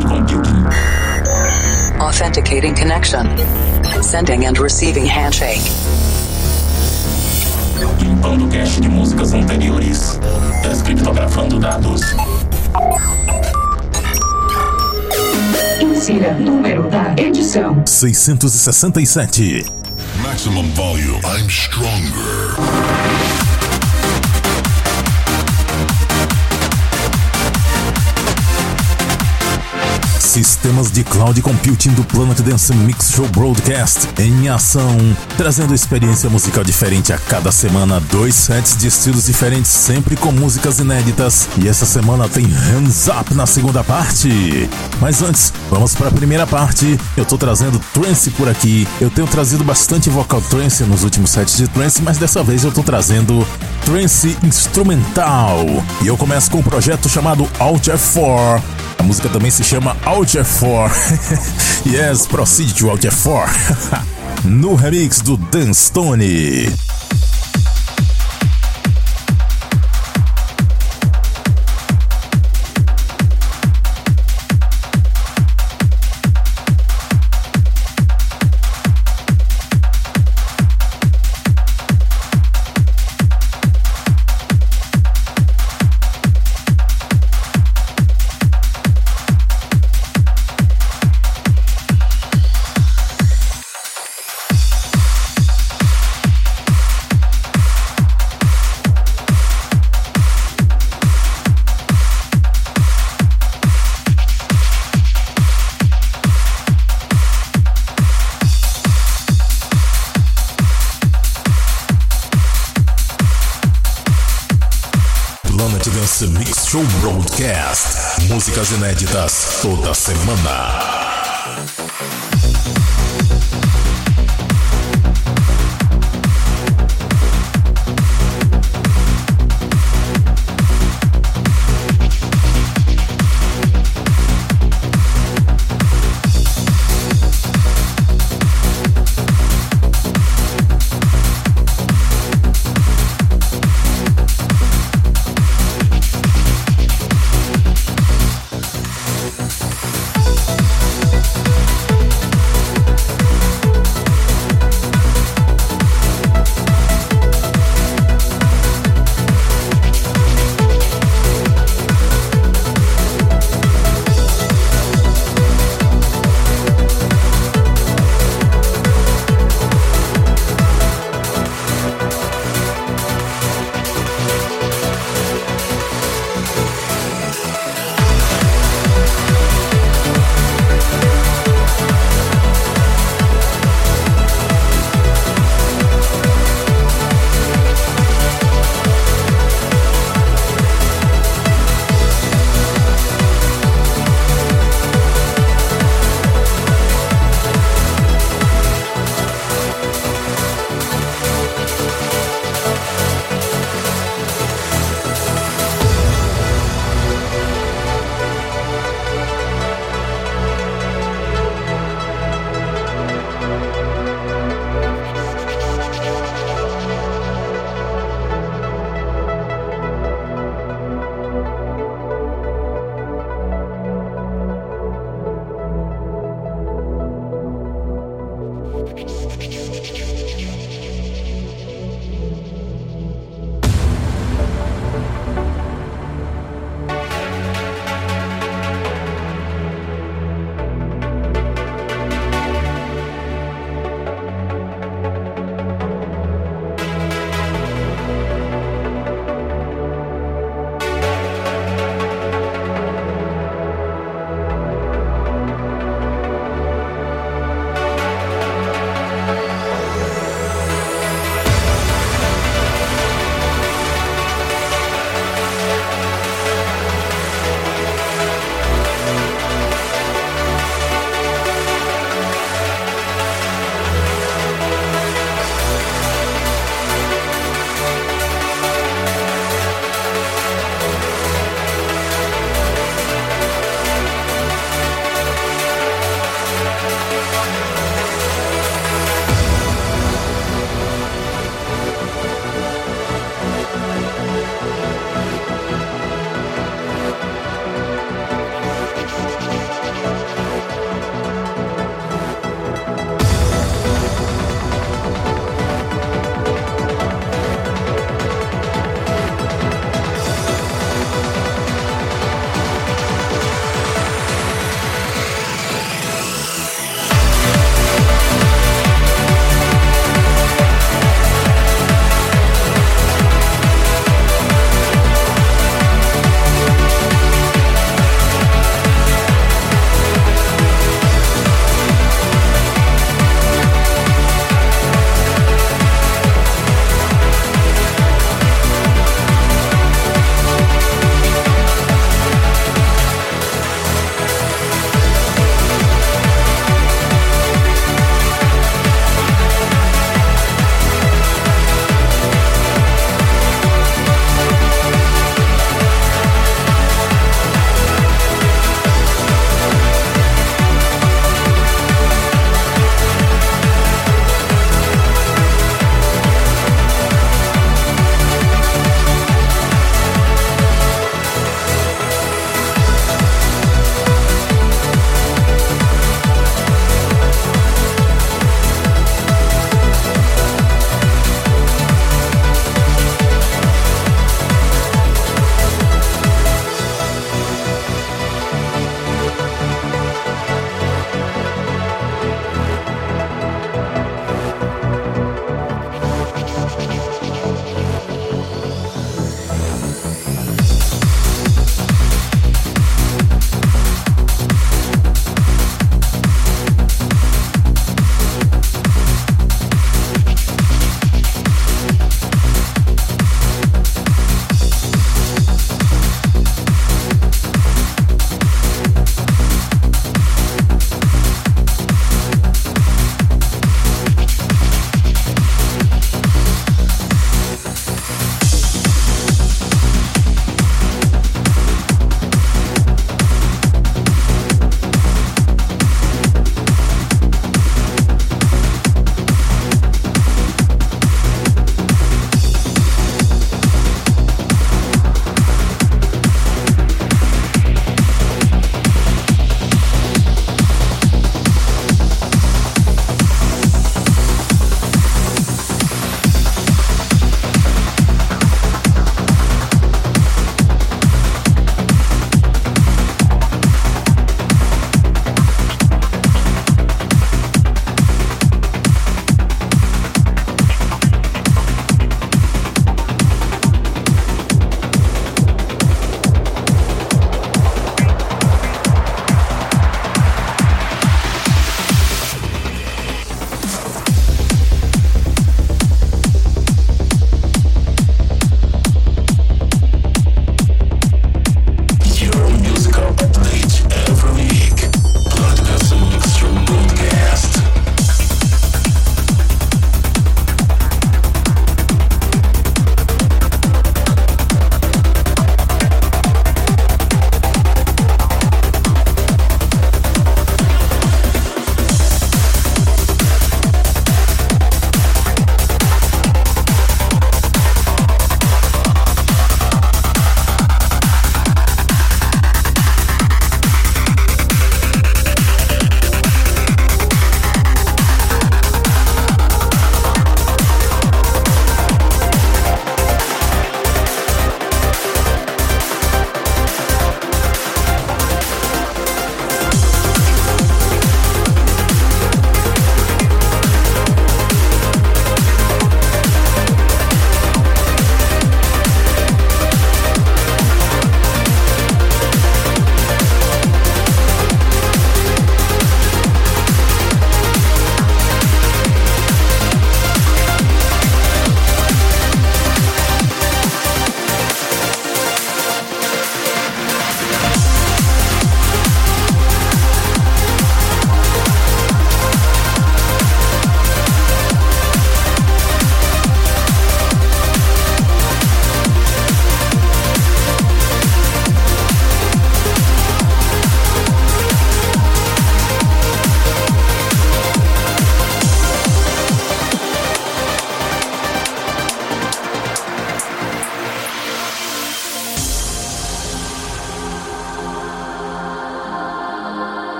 cloud computing. Authenticating connection. Sending and receiving handshake. Limpando cache de músicas anteriores. Descriptografando dados. Insira número da edição. 667. Maximum volume. I'm stronger. Sistemas de cloud computing do Planet Dance Mix Show Broadcast em ação, trazendo experiência musical diferente a cada semana, dois sets de estilos diferentes, sempre com músicas inéditas. E essa semana tem Hands Up na segunda parte. Mas antes, vamos para a primeira parte. Eu tô trazendo trance por aqui. Eu tenho trazido bastante vocal trance nos últimos sets de trance, mas dessa vez eu tô trazendo trance instrumental. E eu começo com um projeto chamado Alt F4. Música também se chama Alt F4. yes, proceed to Alt F4. no remix do Dan Stone. Mix Show Broadcast. Músicas inéditas toda semana.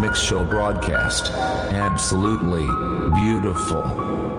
Mix Show broadcast. Absolutely beautiful.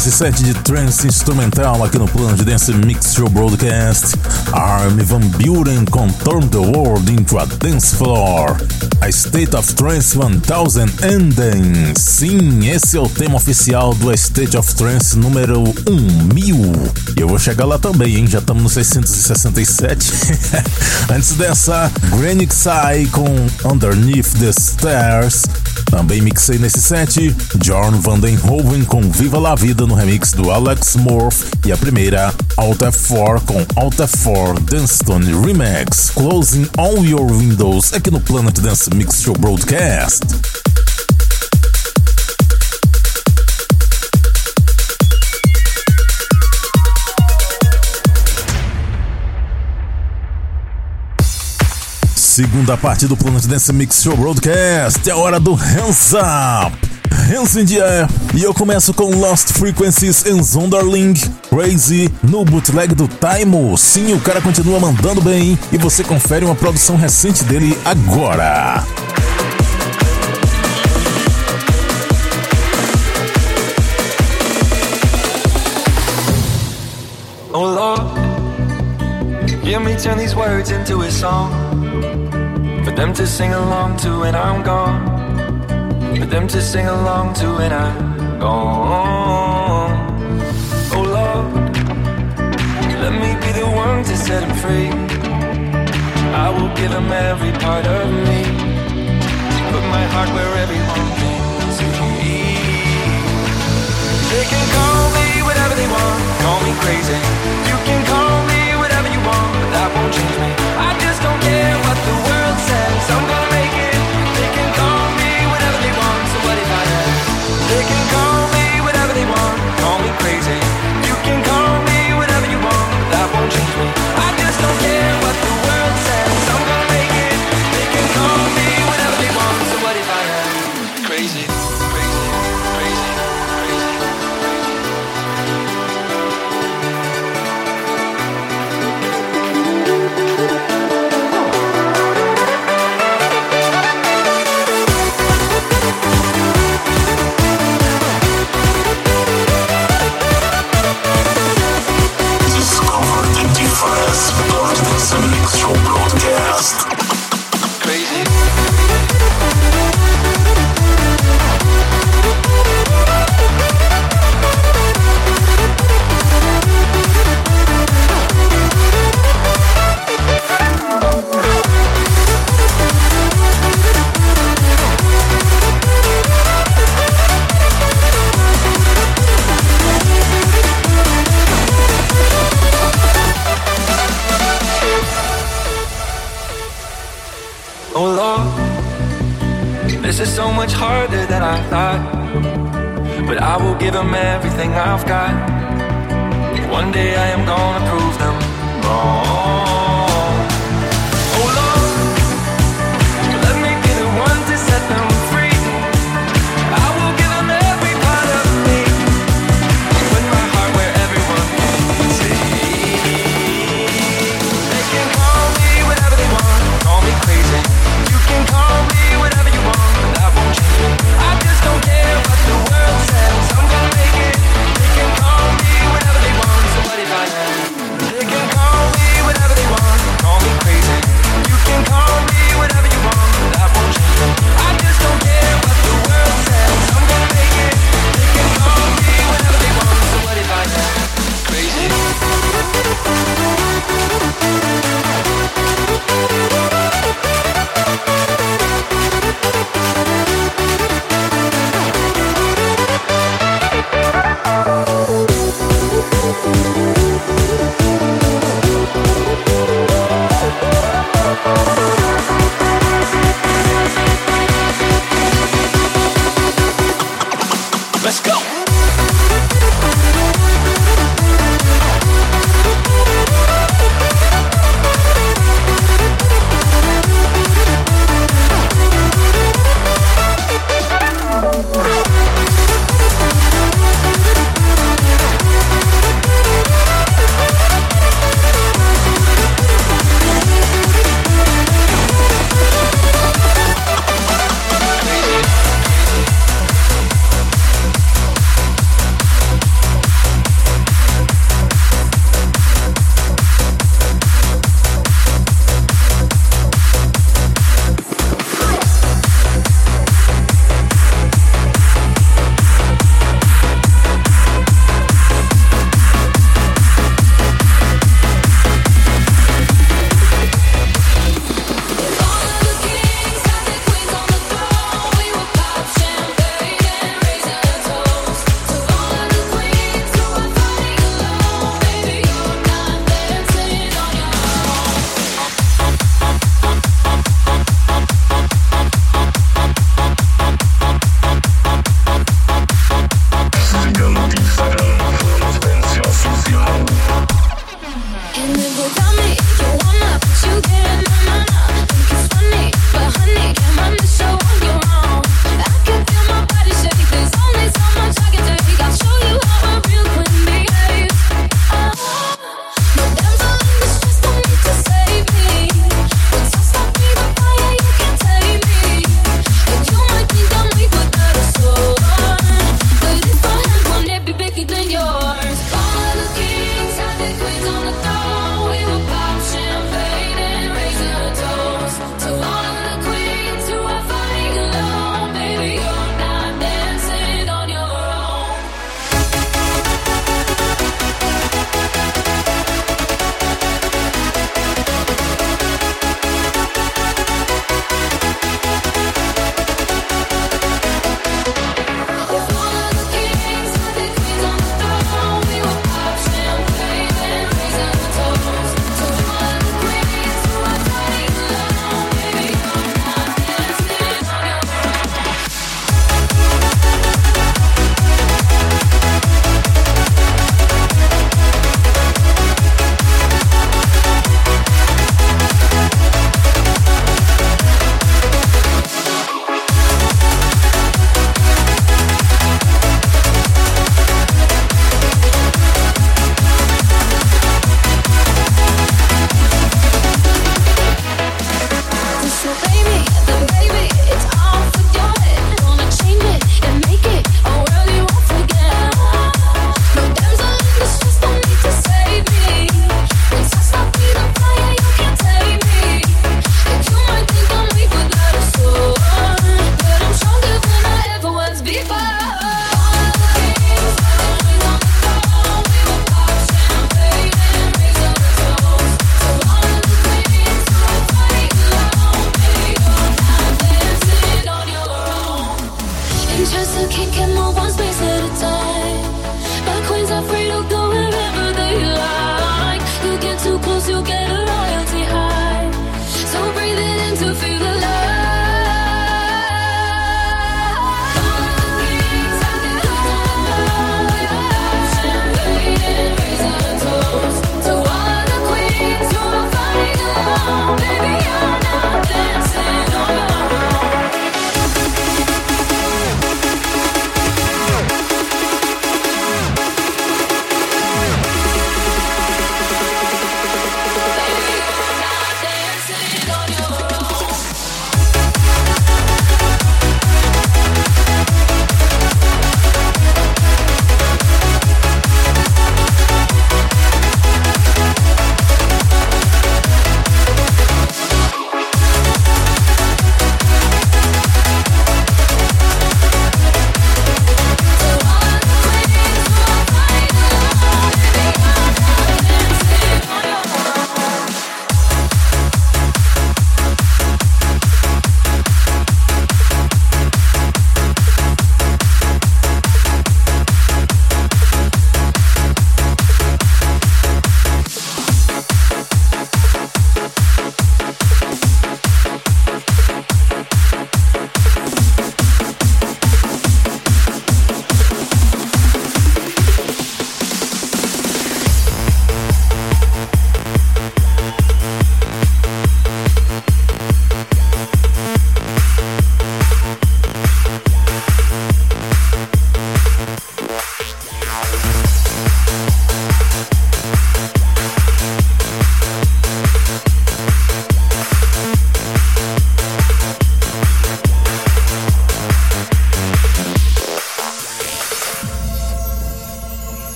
Esse set de trance instrumental aqui no Plano de Dance Mix Show Broadcast, Armin Van Buren com Turn the World into a Dance Floor. A State of Trance 1000 Ending. Sim, esse é o tema oficial do State of Trance número 1000. E eu vou chegar lá também, hein? Já estamos no 667. Antes dessa, Granny Sai com Underneath the Stairs. Também mixei nesse set John Vandenhoven com Viva La Vida no remix do Alex Morph e a primeira Alt F4 com Alt F4 Danstone Remix Closing All Your Windows aqui no Planet Dance Mix Show Broadcast. Segunda parte do Planet Dance Mix Show Broadcast. É hora do Hands Up. Hands in the Air. E eu começo com Lost Frequencies and Zonderling, Crazy, no bootleg do Taimo. Sim, o cara continua mandando bem e você confere uma produção recente dele agora. Oh Lord, hear me turn these words into a song for them to sing along to when I'm gone. For them to sing along to when I'm gone. Oh Lord, let me be the one to set them free. I will give them every part of me. Put my heart where everyone can see. They can call me whatever they want, call me crazy. You can call me whatever you want, but that won't change me. I just don't care what the world crazy. But I will give them everything I've got. One day I am gonna prove them wrong.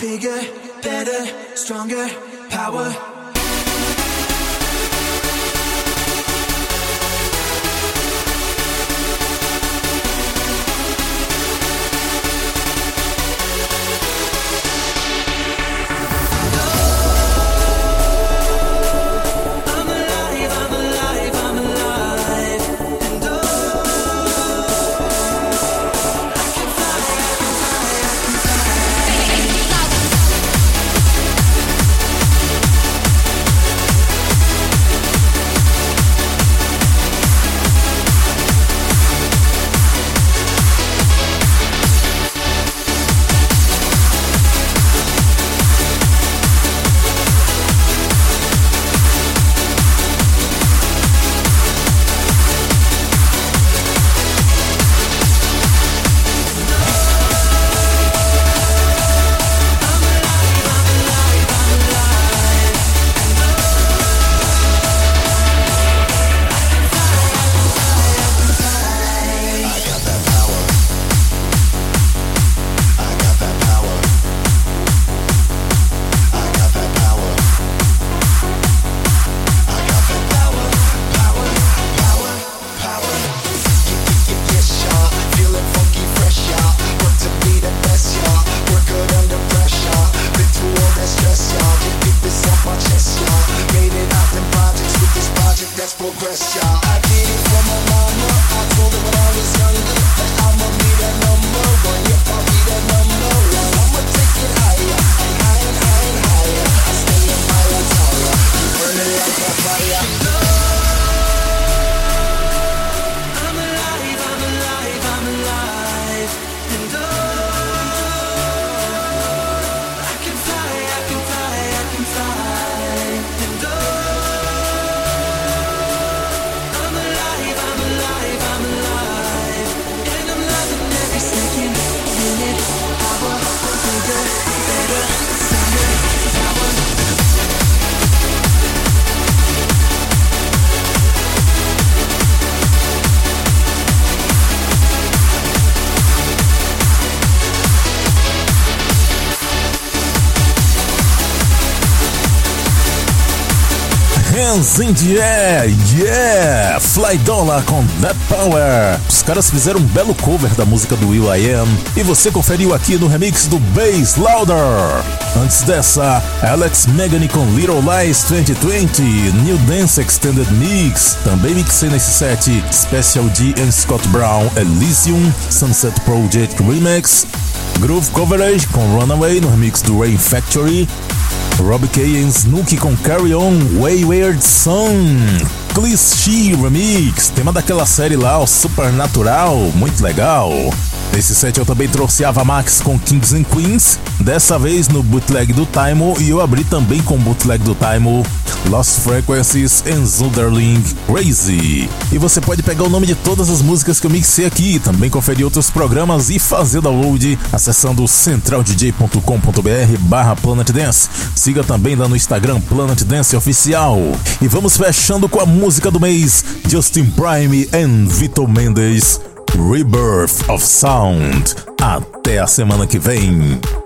Bigger, better, stronger, power. let's progress, y'all. I did. Hands yeah! Fly Dollar com That Power. Os caras fizeram um belo cover da música do Will I Am e você conferiu aqui no remix do Bass Louder. Antes dessa, Alex Megany com Little Lies 2020, New Dance Extended Mix. Também mixei nesse set Special D and Scott Brown Elysium Sunset Project Remix. Groove Coverage com Runaway no remix do Rain Factory. Rob K e Snooki com Carry On, Wayward Son, Cliché Remix, tema daquela série lá, o Supernatural, muito legal. Nesse set eu também trouxe Ava Max com Kings and Queens, dessa vez no bootleg do Time, e eu abri também com bootleg do Time, Lost Frequencies and Zunderling Crazy. E você pode pegar o nome de todas as músicas que eu mixei aqui, também conferir outros programas e fazer download acessando centraldj.com.br barra Planet Dance. Siga também lá no Instagram Planet Dance Oficial. E vamos fechando com a música do mês, Justin Prime and Vitor Mendes. Rebirth of Sound. Até a semana que vem.